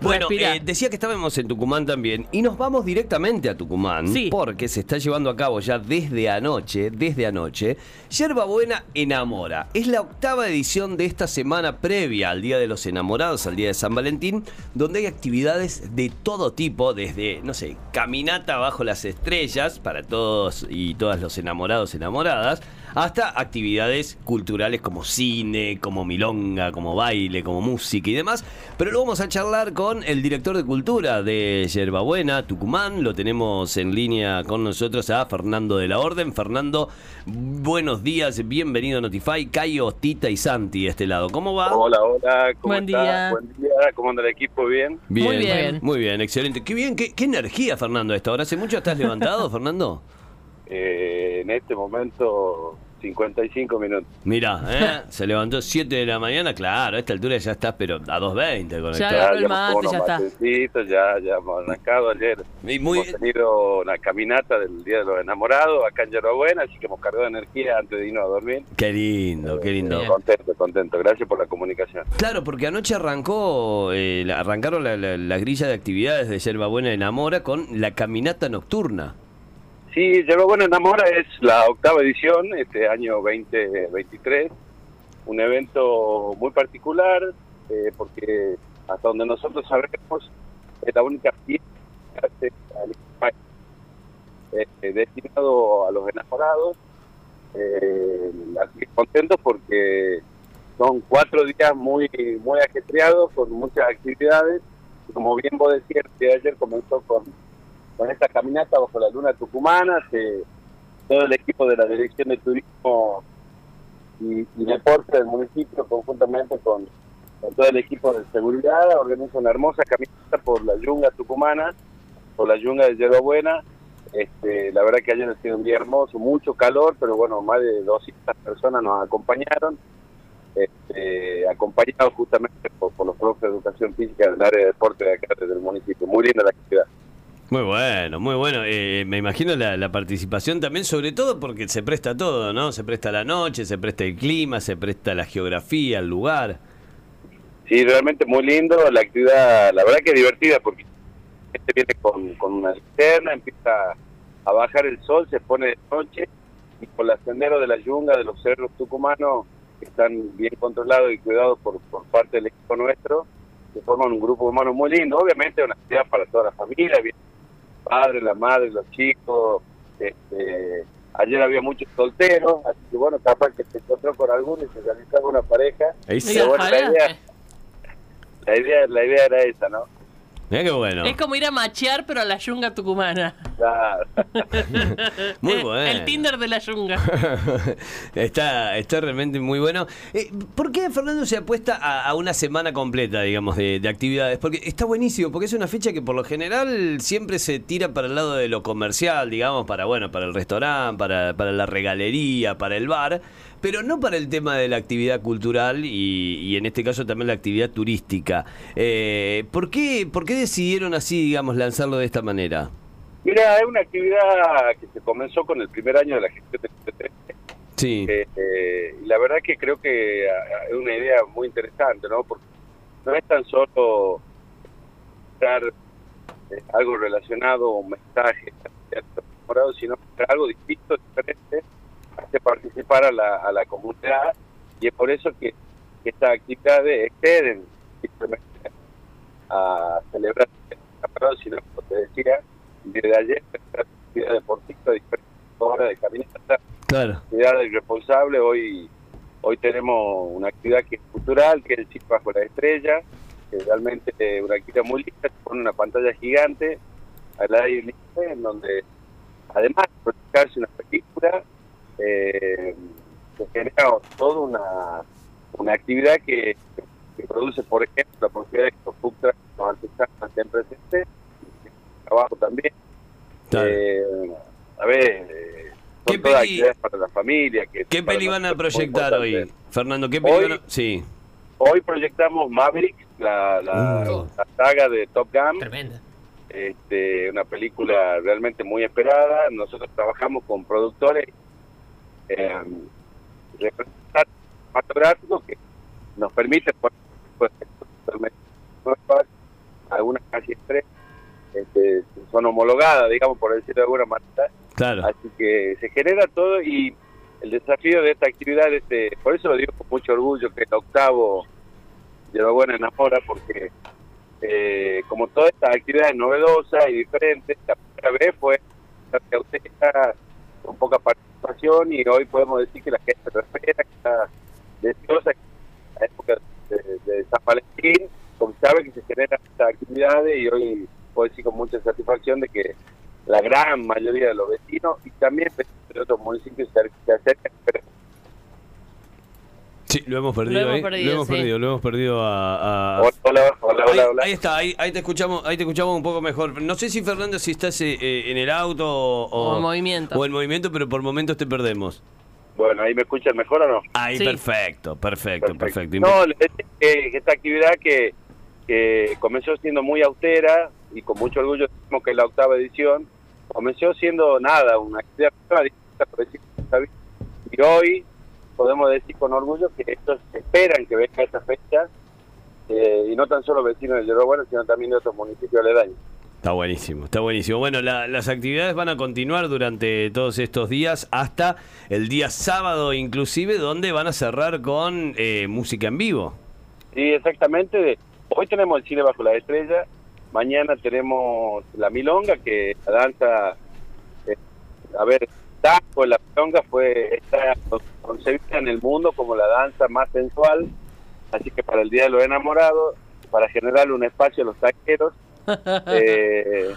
Bueno, eh, decía que estábamos en Tucumán también y nos vamos directamente a Tucumán Sí. porque se está llevando a cabo ya desde anoche, desde anoche, Yerba Buena Enamora. Es la octava edición de esta semana previa al Día de los Enamorados, al Día de San Valentín, donde hay actividades de todo tipo, desde, no sé, caminata bajo las estrellas para todos y todas los enamorados, enamoradas, hasta actividades culturales como cine, como milonga, como baile, como música y demás. Pero lo vamos a charlar con el director de cultura de Yerbabuena, Tucumán. Lo tenemos en línea con nosotros a Fernando de la Orden. Fernando, buenos días, bienvenido a Notify. Cayo, Tita y Santi de este lado. ¿Cómo va? Hola, hola, ¿cómo Buen día. Buen día, ¿cómo anda el equipo? ¿Bien? Muy bien. Muy bien, excelente. Qué bien, qué, qué energía, Fernando, a esta hora. ¿Hace mucho estás levantado, Fernando? Eh, en este momento, 55 minutos. Mira, ¿eh? se levantó 7 de la mañana, claro, a esta altura ya estás, pero a 2.20 con Ya agarró el mate, ya está. Ya, ya hemos arrancado ayer. Y muy- Hemos tenido una caminata del Día de los Enamorados acá en Yerbabuena, así que hemos cargado energía antes de irnos a dormir. Qué lindo, qué lindo. Contento, contento. Gracias por la comunicación. Claro, porque anoche arrancó, eh, la- arrancaron la, la- la grilla de actividades de Yerba Buena Enamora con la caminata nocturna. Sí, Yerbabuena Enamora es la octava edición, este año 2023. Un evento muy particular, eh, porque hasta donde nosotros sabemos, es la única fiesta que hace al eh, destinado a los enamorados. Eh, así contentos porque son cuatro días muy muy ajetreados, con muchas actividades. Como bien vos decías, que ayer comenzó con con esta caminata bajo la luna tucumana, se- todo el equipo de la Dirección de Turismo y, Deporte del municipio, conjuntamente con, todo el equipo de seguridad, organiza una hermosa caminata por la yunga tucumana, por la yunga de Yerbabuena. Este, la verdad que ayer ha sido un día hermoso, mucho calor, pero bueno, más de 200 personas nos acompañaron, este, acompañados justamente por, por los profes de educación física del área de deporte de acá del municipio. Muy linda la actividad. Muy bueno, muy bueno. Eh, me imagino la, la participación también, sobre todo porque se presta todo, ¿no? Se presta la noche, se presta el clima, se presta la geografía, el lugar. Sí, realmente muy lindo, la actividad, la verdad que divertida porque este viene con, una linterna, empieza a bajar el sol, se pone de noche y por los senderos de la yunga, de los cerros tucumanos, que están bien controlados y cuidados por, por parte del equipo nuestro, se forman un grupo humano muy lindo, obviamente una actividad para toda la familia, bien padre, la madre, los chicos, este, ayer había muchos solteros, así que bueno, capaz que se encontró con alguno y se realizaba una pareja, Ahí sí. Bueno, la idea- la idea, la idea era esa, ¿no? Mirá qué bueno. Es como ir a machear, pero a la yunga tucumana. Claro. Muy Eh, bueno. El Tinder de la yunga. está, está realmente muy bueno. Eh, ¿Por qué Fernando se apuesta a, a una semana completa, digamos, de, de actividades? Porque está buenísimo, porque es una fecha que por lo general siempre se tira para el lado de lo comercial, digamos, para bueno, para el restaurante, para, para la regalería, para el bar, pero no para el tema de la actividad cultural y, y en este caso también la actividad turística. Eh, ¿por, qué, ¿Por qué decidieron así, digamos, lanzarlo de esta manera? Mira, es una actividad que se comenzó con el primer año de la gestión de CT. Sí. Eh, eh, la verdad que creo que ah, es una idea muy interesante, ¿no? Porque no es tan solo dar eh, algo relacionado, un mensaje, sino algo distinto, diferente, hacer participar a la, a la comunidad y es por eso que, que estas actividades exceden simplemente a celebrar sino como te decía, desde ayer, actividad deportiva, diferentes horas de caminata, Claro. actividad responsable. Hoy hoy tenemos una actividad que es cultural, que es el Circo bajo la estrella, que realmente es una actividad muy linda, pone una pantalla gigante al aire libre, en donde además de proyectarse una película, eh, se genera toda una, una actividad que, que produce, por ejemplo, la posibilidad de que los artesanos estén presentes, trabajo también. Claro. Eh, a ver, eh, son ¿Qué todas peli- para la familia. Que ¿Qué para peli van a proyectar hoy? Fernando, ¿qué peli Hoy- van a- Sí. Hoy proyectamos Maverick, la, la, Uh. la saga de Top Gun, Tremenda. este, una película realmente muy esperada. Nosotros trabajamos con productores eh, que nos permite por pues, nuevas, algunas casi tres este, son homologadas, digamos, por decirlo de alguna manera. Claro. Así que se genera todo y el desafío de esta actividad, este, por eso lo digo con mucho orgullo, que el octavo de la buena enamora, porque eh, como toda esta actividad es novedosa y diferente, la primera vez fue autista, con poca participación y hoy podemos decir que la gente lo espera, que está deseosa, la época de, de San Valentín, porque sabe que se generan estas actividades y hoy puedo decir con mucha satisfacción de que la gran mayoría de los vecinos y también de otros municipios se, acercan. pero Sí, lo hemos perdido. Lo hemos ahí. perdido, lo hemos sí. perdido, lo hemos perdido a. a- Hola, hola, hola, Ahí, hola, hola. ahí está, ahí, ahí te escuchamos, ahí te escuchamos un poco mejor. No sé si Fernando si estás eh, eh, en el auto o, O en movimiento. o en movimiento, pero por momentos te perdemos. Bueno, ahí me escuchan mejor o no? Ahí, Sí. perfecto, perfecto, perfecto. No, esta actividad que, que comenzó siendo muy austera y con mucho orgullo decimos que la octava edición, comenzó siendo nada, una ¿sabes? y hoy podemos decir con orgullo que estos esperan que venga esta fecha eh, y no tan solo vecinos de Yerba Buena, sino también de otros municipios aledaños. Está buenísimo, está buenísimo. Bueno, la- las actividades van a continuar durante todos estos días hasta el día sábado inclusive, donde van a cerrar con eh, música en vivo. Sí, exactamente. Hoy tenemos el cine bajo la estrella, mañana tenemos la milonga, que la danza, eh, a ver, tango, la milonga fue está concebida en el mundo como la danza más sensual, así que para el Día de los Enamorados, para generar un espacio a los taqueros, eh,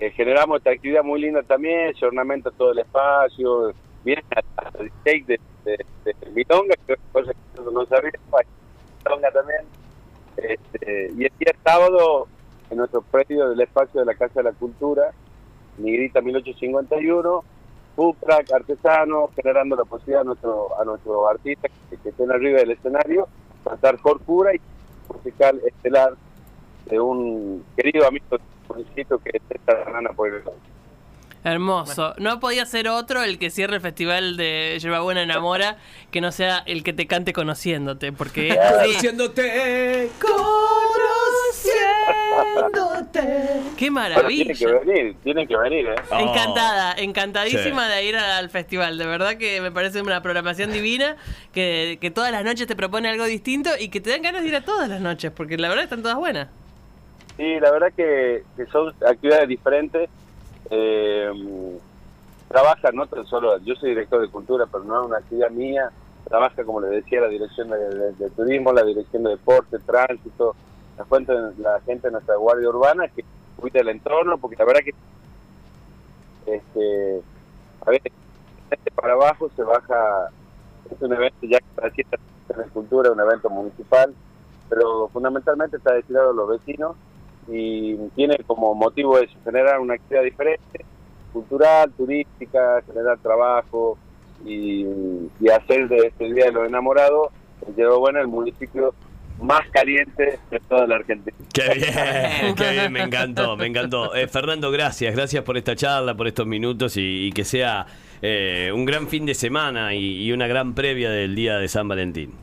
eh, generamos esta actividad muy linda también, se ornamenta todo el espacio, viene hasta el DJ de, de, de Milonga, que es cosa que no hay Milonga también. Este, y el día sábado, en nuestro predio del espacio de la Casa de la Cultura, Nigrita 1851, food truck artesano, generando la posibilidad a nuestro, a nuestro artista que, que estén arriba del escenario, cantar Corcura y musical estelar de un querido amigo que es esta Banana Pueblo. Hermoso. No podía ser otro el que cierre el festival de Yerba Buena Enamora que no sea el que te cante conociéndote. Porque Conociéndote, qué que maravilla. venir, tienen que venir, ¿eh? Oh. Encantada, encantadísima Sí. de ir al festival. De verdad que me parece una programación divina que, que todas las noches te propone algo distinto y que te dan ganas de ir a todas las noches porque la verdad están todas buenas. Sí, la verdad que, que son actividades diferentes. Eh, trabaja no tan solo, yo soy director de cultura, pero no es una actividad mía. Trabaja, como le decía, la dirección de, de- de turismo, la dirección de deporte, tránsito, la, la gente de nuestra guardia urbana que cuida el entorno, porque la verdad que este, a veces este para abajo se baja, es un evento ya que para cierta de cultura, un evento municipal, pero fundamentalmente está destinado a los vecinos y tiene como motivo eso, generar una actividad diferente, cultural, turística, generar trabajo y, hacer de este Día de los Enamorados, el Yerba Buena, el municipio más caliente de toda la Argentina. Qué bien, qué bien, me encantó, me encantó. Eh, Fernando, gracias, gracias por esta charla, por estos minutos y, y que sea eh, un gran fin de semana y, y una gran previa del día de San Valentín.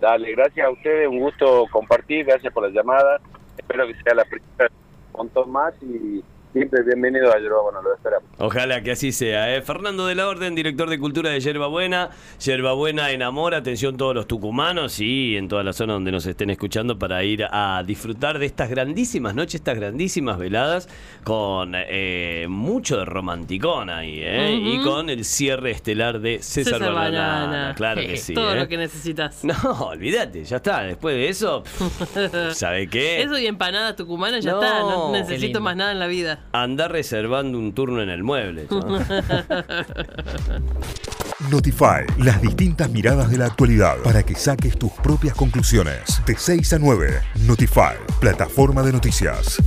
Dale, gracias a ustedes, un gusto compartir, gracias por la llamada, espero que sea la primera un montón más y siempre bienvenido a Yerba Buena, lo esperamos. Ojalá que así sea. ¿eh? Fernando de la Orden, director de Cultura de Yerba Buena. Yerba Buena enamora, atención todos los tucumanos y en toda la zona donde nos estén escuchando para ir a disfrutar de estas grandísimas noches, estas grandísimas veladas con eh, mucho de romanticón ahí, ¿eh? Y con el cierre estelar de César, César Banana. Banana. Claro que sí. Todo ¿eh? lo que necesitas. No, olvídate, ya está. Después de eso, ¿sabe qué? Eso y empanadas tucumanas ya No. está. No necesito más nada en la vida. Anda reservando un turno en el mueble. ¿no? Notify, las distintas miradas de la actualidad para que saques tus propias conclusiones. De 6 a 9, Notify, plataforma de noticias.